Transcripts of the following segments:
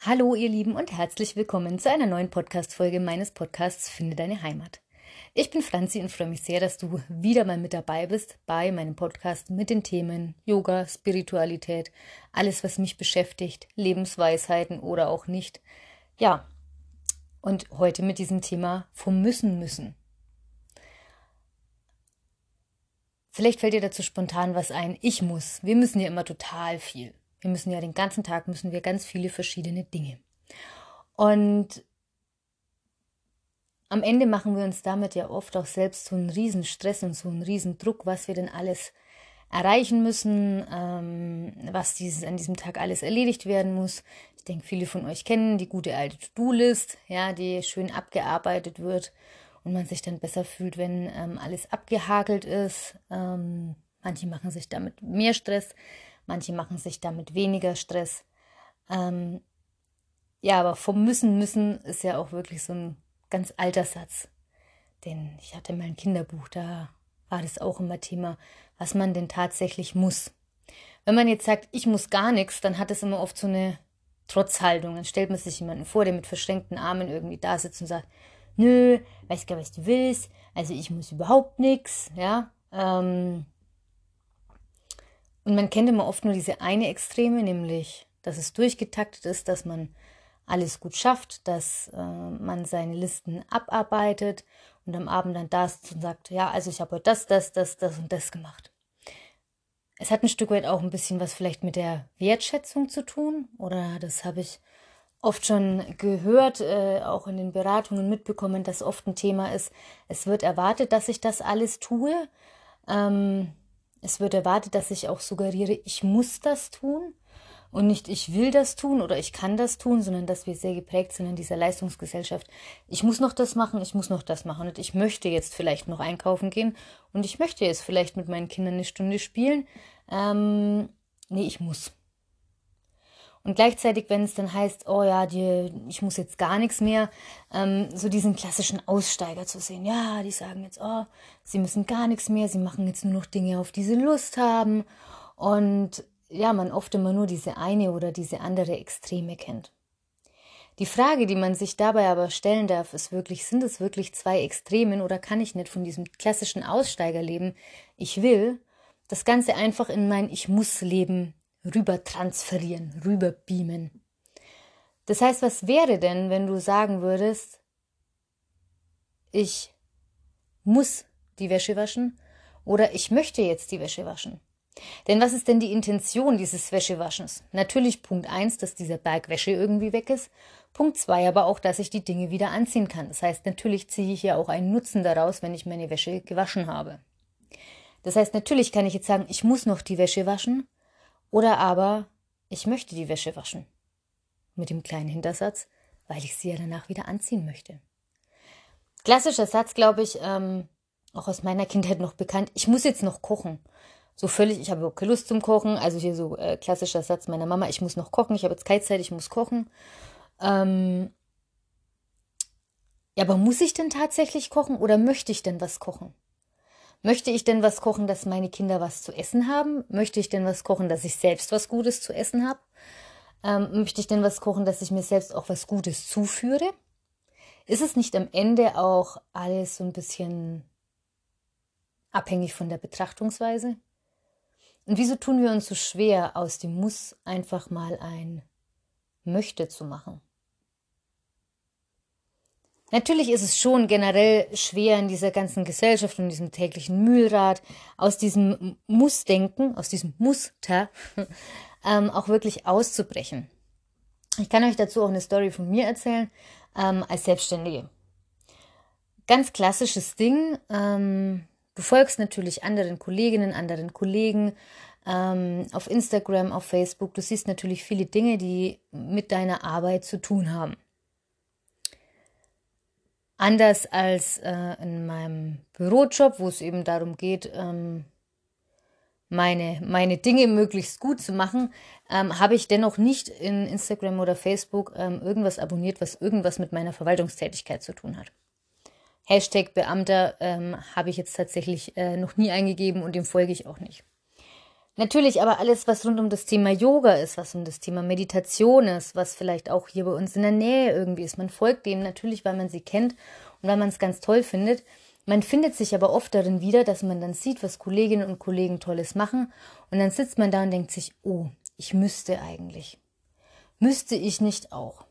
Hallo ihr Lieben und herzlich willkommen zu einer neuen Podcast-Folge meines Podcasts Finde deine Heimat. Ich bin Franzi und freue mich sehr, dass du wieder mal mit dabei bist bei meinem Podcast mit den Themen Yoga, Spiritualität, alles, was mich beschäftigt, Lebensweisheiten oder auch nicht. Ja, und heute mit diesem Thema vom Müssen müssen. Vielleicht fällt dir dazu spontan was ein. Ich muss. Wir müssen ja immer total viel. Wir müssen ja den ganzen Tag müssen wir ganz viele verschiedene Dinge. Und am Ende machen wir uns damit ja oft auch selbst so einen riesen Stress und so einen riesen Druck, was wir denn alles erreichen müssen, ähm, was dieses, an diesem Tag alles erledigt werden muss. Ich denke, viele von euch kennen die gute alte To-Do-List, ja, die schön abgearbeitet wird und man sich dann besser fühlt, wenn ähm, alles abgehakelt ist. Ähm, manche machen sich damit mehr Stress, Manche machen sich damit weniger Stress. Ähm, ja, aber vom Müssen müssen ist ja auch wirklich so ein ganz alter Satz. Denn ich hatte mal ein Kinderbuch, da war das auch immer Thema, was man denn tatsächlich muss. Wenn man jetzt sagt, ich muss gar nichts, dann hat es immer oft so eine Trotzhaltung. Dann stellt man sich jemanden vor, der mit verschränkten Armen irgendwie da sitzt und sagt, nö, weiß gar, was du willst, also ich muss überhaupt nichts, ja. Ähm, und man kennt immer oft nur diese eine Extreme, nämlich, dass es durchgetaktet ist, dass man alles gut schafft, dass äh, man seine Listen abarbeitet und am Abend dann da ist und sagt, ja, also ich habe heute das, das, das, das und das gemacht. Es hat ein Stück weit auch ein bisschen was vielleicht mit der Wertschätzung zu tun, oder das habe ich oft schon gehört, äh, auch in den Beratungen mitbekommen, dass oft ein Thema ist, es wird erwartet, dass ich das alles tue. Ähm, es wird erwartet, dass ich auch suggeriere, ich muss das tun und nicht ich will das tun oder ich kann das tun, sondern dass wir sehr geprägt sind in dieser Leistungsgesellschaft. Ich muss noch das machen, ich muss noch das machen und ich möchte jetzt vielleicht noch einkaufen gehen und ich möchte jetzt vielleicht mit meinen Kindern eine Stunde spielen. Ähm, nee, ich muss. Und gleichzeitig, wenn es dann heißt, oh ja, die, ich muss jetzt gar nichts mehr, ähm, so diesen klassischen Aussteiger zu sehen. Ja, die sagen jetzt, oh, sie müssen gar nichts mehr, sie machen jetzt nur noch Dinge, auf die sie Lust haben. Und ja, man oft immer nur diese eine oder diese andere Extreme kennt. Die Frage, die man sich dabei aber stellen darf, ist wirklich, sind es wirklich zwei Extremen oder kann ich nicht von diesem klassischen Aussteigerleben, ich will, das Ganze einfach in mein Ich muss Leben rüber transferieren, rüber beamen. Das heißt, was wäre denn, wenn du sagen würdest, ich muss die Wäsche waschen oder ich möchte jetzt die Wäsche waschen? Denn was ist denn die Intention dieses Wäschewaschens? Natürlich Punkt eins, dass dieser Berg Wäsche irgendwie weg ist. Punkt zwei aber auch, dass ich die Dinge wieder anziehen kann. Das heißt, natürlich ziehe ich ja auch einen Nutzen daraus, wenn ich meine Wäsche gewaschen habe. Das heißt, natürlich kann ich jetzt sagen, ich muss noch die Wäsche waschen, oder aber, ich möchte die Wäsche waschen. Mit dem kleinen Hintersatz, weil ich sie ja danach wieder anziehen möchte. Klassischer Satz, glaube ich, ähm, auch aus meiner Kindheit noch bekannt. Ich muss jetzt noch kochen. So völlig, ich habe überhaupt keine Lust zum Kochen. Also hier so äh, klassischer Satz meiner Mama, ich muss noch kochen. Ich habe jetzt keine Zeit, ich muss kochen. Ähm, ja, aber muss ich denn tatsächlich kochen oder möchte ich denn was kochen? Möchte ich denn was kochen, dass meine Kinder was zu essen haben? Möchte ich denn was kochen, dass ich selbst was Gutes zu essen habe? Ähm, möchte ich denn was kochen, dass ich mir selbst auch was Gutes zuführe? Ist es nicht am Ende auch alles so ein bisschen abhängig von der Betrachtungsweise? Und wieso tun wir uns so schwer, aus dem Muss einfach mal ein Möchte zu machen? Natürlich ist es schon generell schwer in dieser ganzen Gesellschaft und diesem täglichen Mühlrad aus diesem Mussdenken, aus diesem Muster ähm, auch wirklich auszubrechen. Ich kann euch dazu auch eine Story von mir erzählen ähm, als Selbstständige. Ganz klassisches Ding. Ähm, du folgst natürlich anderen Kolleginnen, anderen Kollegen ähm, auf Instagram, auf Facebook. Du siehst natürlich viele Dinge, die mit deiner Arbeit zu tun haben. Anders als äh, in meinem Bürojob, wo es eben darum geht, ähm, meine, meine Dinge möglichst gut zu machen, ähm, habe ich dennoch nicht in Instagram oder Facebook ähm, irgendwas abonniert, was irgendwas mit meiner Verwaltungstätigkeit zu tun hat. Hashtag Beamter ähm, habe ich jetzt tatsächlich äh, noch nie eingegeben und dem folge ich auch nicht. Natürlich, aber alles, was rund um das Thema Yoga ist, was um das Thema Meditation ist, was vielleicht auch hier bei uns in der Nähe irgendwie ist. Man folgt denen natürlich, weil man sie kennt und weil man es ganz toll findet. Man findet sich aber oft darin wieder, dass man dann sieht, was Kolleginnen und Kollegen Tolles machen. Und dann sitzt man da und denkt sich, oh, ich müsste eigentlich. Müsste ich nicht auch?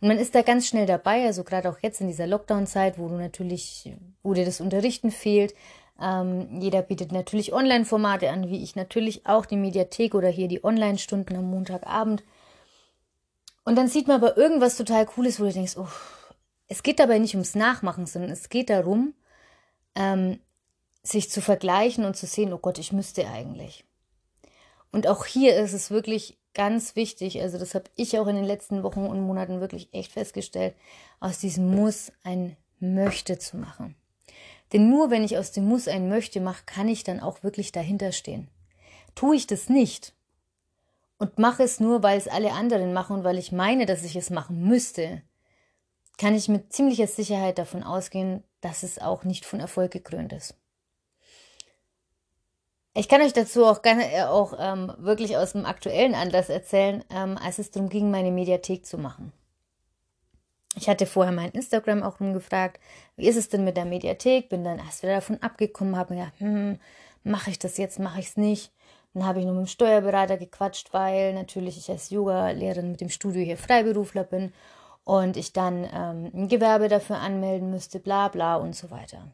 Und man ist da ganz schnell dabei, also gerade auch jetzt in dieser Lockdown-Zeit, wo du natürlich, wo dir das Unterrichten fehlt, ähm, jeder bietet natürlich Online-Formate an, wie ich natürlich auch die Mediathek oder hier die Online-Stunden am Montagabend. Und dann sieht man aber irgendwas total Cooles, wo du denkst, oh, es geht dabei nicht ums Nachmachen, sondern es geht darum, ähm, sich zu vergleichen und zu sehen, oh Gott, ich müsste eigentlich. Und auch hier ist es wirklich ganz wichtig, also das habe ich auch in den letzten Wochen und Monaten wirklich echt festgestellt, aus diesem Muss ein Möchte zu machen. Denn nur wenn ich aus dem Muss ein Möchte mache, kann ich dann auch wirklich dahinter stehen. Tue ich das nicht und mache es nur, weil es alle anderen machen und weil ich meine, dass ich es machen müsste, kann ich mit ziemlicher Sicherheit davon ausgehen, dass es auch nicht von Erfolg gekrönt ist. Ich kann euch dazu auch, gerne, äh, auch ähm, wirklich aus dem aktuellen Anlass erzählen, ähm, als es darum ging, meine Mediathek zu machen. Ich hatte vorher mein Instagram auch rumgefragt, wie ist es denn mit der Mediathek? Bin dann erst wieder davon abgekommen, habe mir gedacht, hm, mache ich das jetzt, mache ich es nicht. Dann habe ich nur mit dem Steuerberater gequatscht, weil natürlich ich als Yoga-Lehrerin mit dem Studio hier Freiberufler bin und ich dann ähm, ein Gewerbe dafür anmelden müsste, bla bla und so weiter.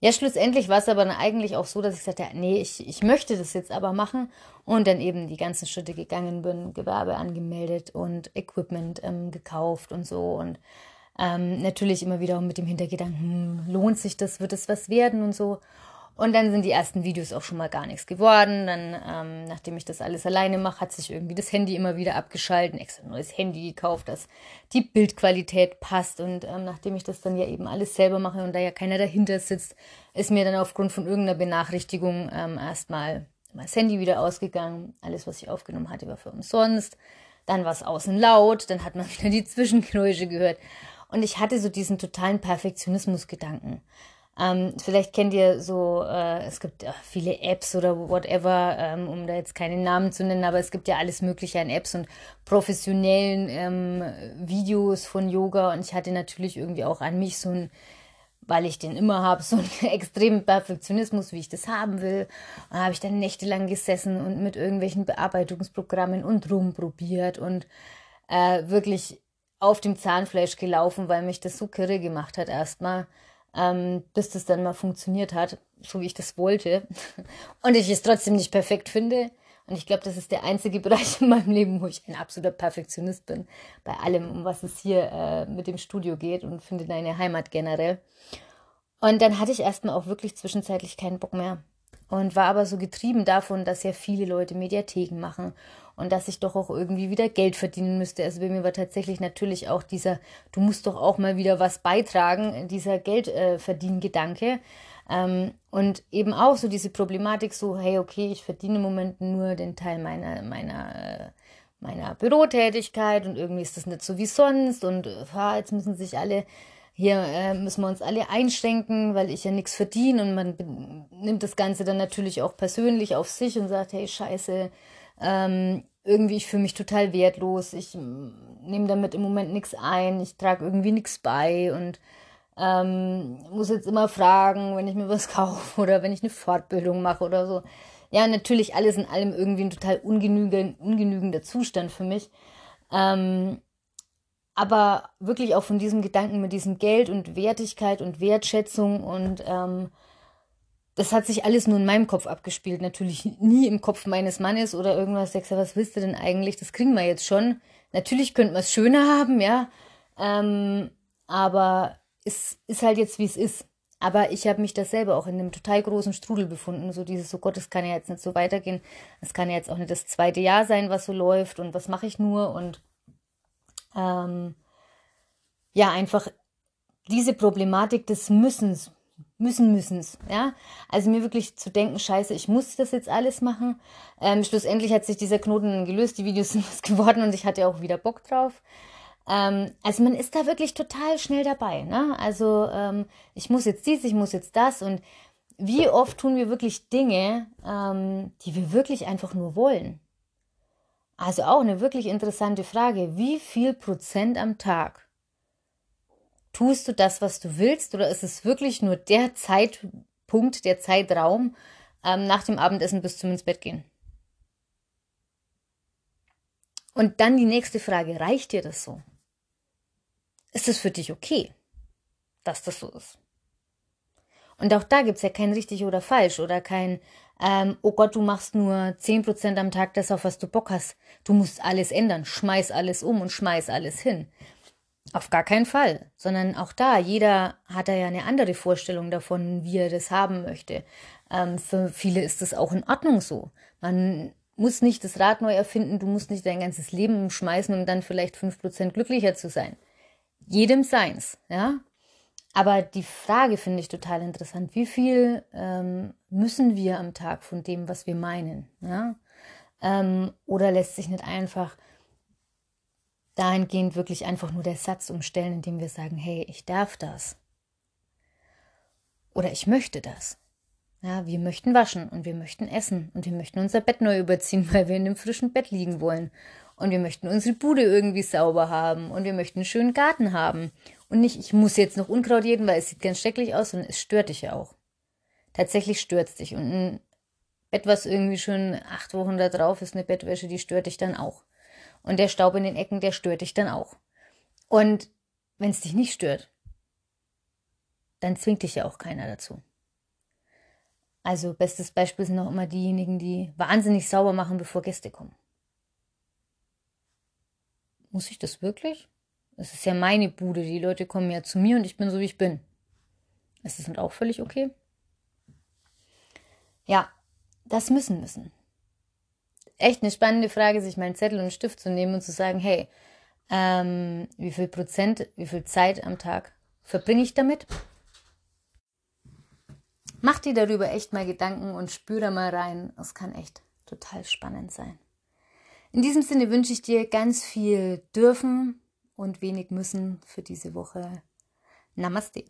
Ja, schlussendlich war es aber dann eigentlich auch so, dass ich sagte, nee, ich, ich möchte das jetzt aber machen und dann eben die ganzen Schritte gegangen bin, Gewerbe angemeldet und Equipment ähm, gekauft und so und ähm, natürlich immer wieder mit dem Hintergedanken, hm, lohnt sich das, wird es was werden und so. Und dann sind die ersten Videos auch schon mal gar nichts geworden. Dann, ähm, nachdem ich das alles alleine mache, hat sich irgendwie das Handy immer wieder abgeschalten, extra neues Handy gekauft, dass die Bildqualität passt. Und ähm, nachdem ich das dann ja eben alles selber mache und da ja keiner dahinter sitzt, ist mir dann aufgrund von irgendeiner Benachrichtigung ähm, erstmal das Handy wieder ausgegangen. Alles, was ich aufgenommen hatte, war für umsonst. Dann war es außen laut, dann hat man wieder die Zwischengeräusche gehört. Und ich hatte so diesen totalen Perfektionismus-Gedanken. Ähm, vielleicht kennt ihr so, äh, es gibt ja viele Apps oder whatever, ähm, um da jetzt keine Namen zu nennen, aber es gibt ja alles Mögliche an Apps und professionellen ähm, Videos von Yoga und ich hatte natürlich irgendwie auch an mich so ein weil ich den immer habe, so einen extremen Perfektionismus, wie ich das haben will. Und habe ich dann nächtelang gesessen und mit irgendwelchen Bearbeitungsprogrammen und rumprobiert und äh, wirklich auf dem Zahnfleisch gelaufen, weil mich das so kirre gemacht hat erstmal ähm, bis das dann mal funktioniert hat, so wie ich das wollte. Und ich es trotzdem nicht perfekt finde. Und ich glaube, das ist der einzige Bereich in meinem Leben, wo ich ein absoluter Perfektionist bin. Bei allem, um was es hier äh, mit dem Studio geht und finde deine Heimat generell. Und dann hatte ich erstmal auch wirklich zwischenzeitlich keinen Bock mehr. Und war aber so getrieben davon, dass ja viele Leute Mediatheken machen und dass ich doch auch irgendwie wieder Geld verdienen müsste. Also bei mir war tatsächlich natürlich auch dieser, du musst doch auch mal wieder was beitragen, dieser Geldverdiengedanke. Äh, ähm, und eben auch so diese Problematik, so, hey, okay, ich verdiene im Moment nur den Teil meiner, meiner, meiner Bürotätigkeit und irgendwie ist das nicht so wie sonst und äh, jetzt müssen sich alle hier äh, müssen wir uns alle einschränken, weil ich ja nichts verdiene und man nimmt das Ganze dann natürlich auch persönlich auf sich und sagt, hey, scheiße, ähm, irgendwie, ich fühle mich total wertlos, ich mm, nehme damit im Moment nichts ein, ich trage irgendwie nichts bei und ähm, muss jetzt immer fragen, wenn ich mir was kaufe oder wenn ich eine Fortbildung mache oder so. Ja, natürlich alles in allem irgendwie ein total ungenügend, ungenügender Zustand für mich. Ähm, aber wirklich auch von diesem Gedanken mit diesem Geld und Wertigkeit und Wertschätzung und ähm, das hat sich alles nur in meinem Kopf abgespielt. Natürlich nie im Kopf meines Mannes oder irgendwas. Sagst du, was willst du denn eigentlich? Das kriegen wir jetzt schon. Natürlich könnte man es schöner haben, ja. Ähm, aber es ist halt jetzt, wie es ist. Aber ich habe mich da selber auch in einem total großen Strudel befunden. So dieses, oh Gott, das kann ja jetzt nicht so weitergehen. Es kann ja jetzt auch nicht das zweite Jahr sein, was so läuft. Und was mache ich nur? Und ähm, ja, einfach diese Problematik des Müssens müssen, müssens, ja. Also mir wirklich zu denken, scheiße, ich muss das jetzt alles machen. Ähm, schlussendlich hat sich dieser Knoten gelöst, die Videos sind was geworden und ich hatte auch wieder Bock drauf. Ähm, also man ist da wirklich total schnell dabei, ne? Also ähm, ich muss jetzt dies, ich muss jetzt das und wie oft tun wir wirklich Dinge, ähm, die wir wirklich einfach nur wollen? Also auch eine wirklich interessante Frage. Wie viel Prozent am Tag tust du das, was du willst, oder ist es wirklich nur der Zeitpunkt, der Zeitraum ähm, nach dem Abendessen bis zum ins Bett gehen? Und dann die nächste Frage, reicht dir das so? Ist es für dich okay, dass das so ist? Und auch da gibt es ja kein richtig oder falsch oder kein, ähm, oh Gott, du machst nur 10% am Tag das, auf was du Bock hast. Du musst alles ändern, schmeiß alles um und schmeiß alles hin. Auf gar keinen Fall, sondern auch da, jeder hat da ja eine andere Vorstellung davon, wie er das haben möchte. Ähm, für viele ist das auch in Ordnung so. Man muss nicht das Rad neu erfinden, du musst nicht dein ganzes Leben umschmeißen, um dann vielleicht 5% glücklicher zu sein. Jedem seins, ja. Aber die Frage finde ich total interessant. Wie viel ähm, müssen wir am Tag von dem, was wir meinen? Ja? Ähm, oder lässt sich nicht einfach dahingehend wirklich einfach nur der Satz umstellen, indem wir sagen, hey, ich darf das. Oder ich möchte das. Ja, wir möchten waschen und wir möchten essen und wir möchten unser Bett neu überziehen, weil wir in einem frischen Bett liegen wollen. Und wir möchten unsere Bude irgendwie sauber haben und wir möchten einen schönen Garten haben. Und nicht, ich muss jetzt noch Unkraut jeden, weil es sieht ganz schrecklich aus, sondern es stört dich ja auch. Tatsächlich stört es dich. Und ein Bett, was irgendwie schon acht Wochen da drauf ist, eine Bettwäsche, die stört dich dann auch. Und der Staub in den Ecken, der stört dich dann auch. Und wenn es dich nicht stört, dann zwingt dich ja auch keiner dazu. Also bestes Beispiel sind auch immer diejenigen, die wahnsinnig sauber machen, bevor Gäste kommen. Muss ich das wirklich? Es ist ja meine Bude. Die Leute kommen ja zu mir und ich bin so, wie ich bin. Ist das nicht auch völlig okay? Ja, das müssen müssen. Echt eine spannende Frage, sich meinen Zettel und Stift zu nehmen und zu sagen, hey, ähm, wie viel Prozent, wie viel Zeit am Tag verbringe ich damit? Mach dir darüber echt mal Gedanken und spür da mal rein. Es kann echt total spannend sein. In diesem Sinne wünsche ich dir ganz viel dürfen und wenig müssen für diese Woche. Namaste.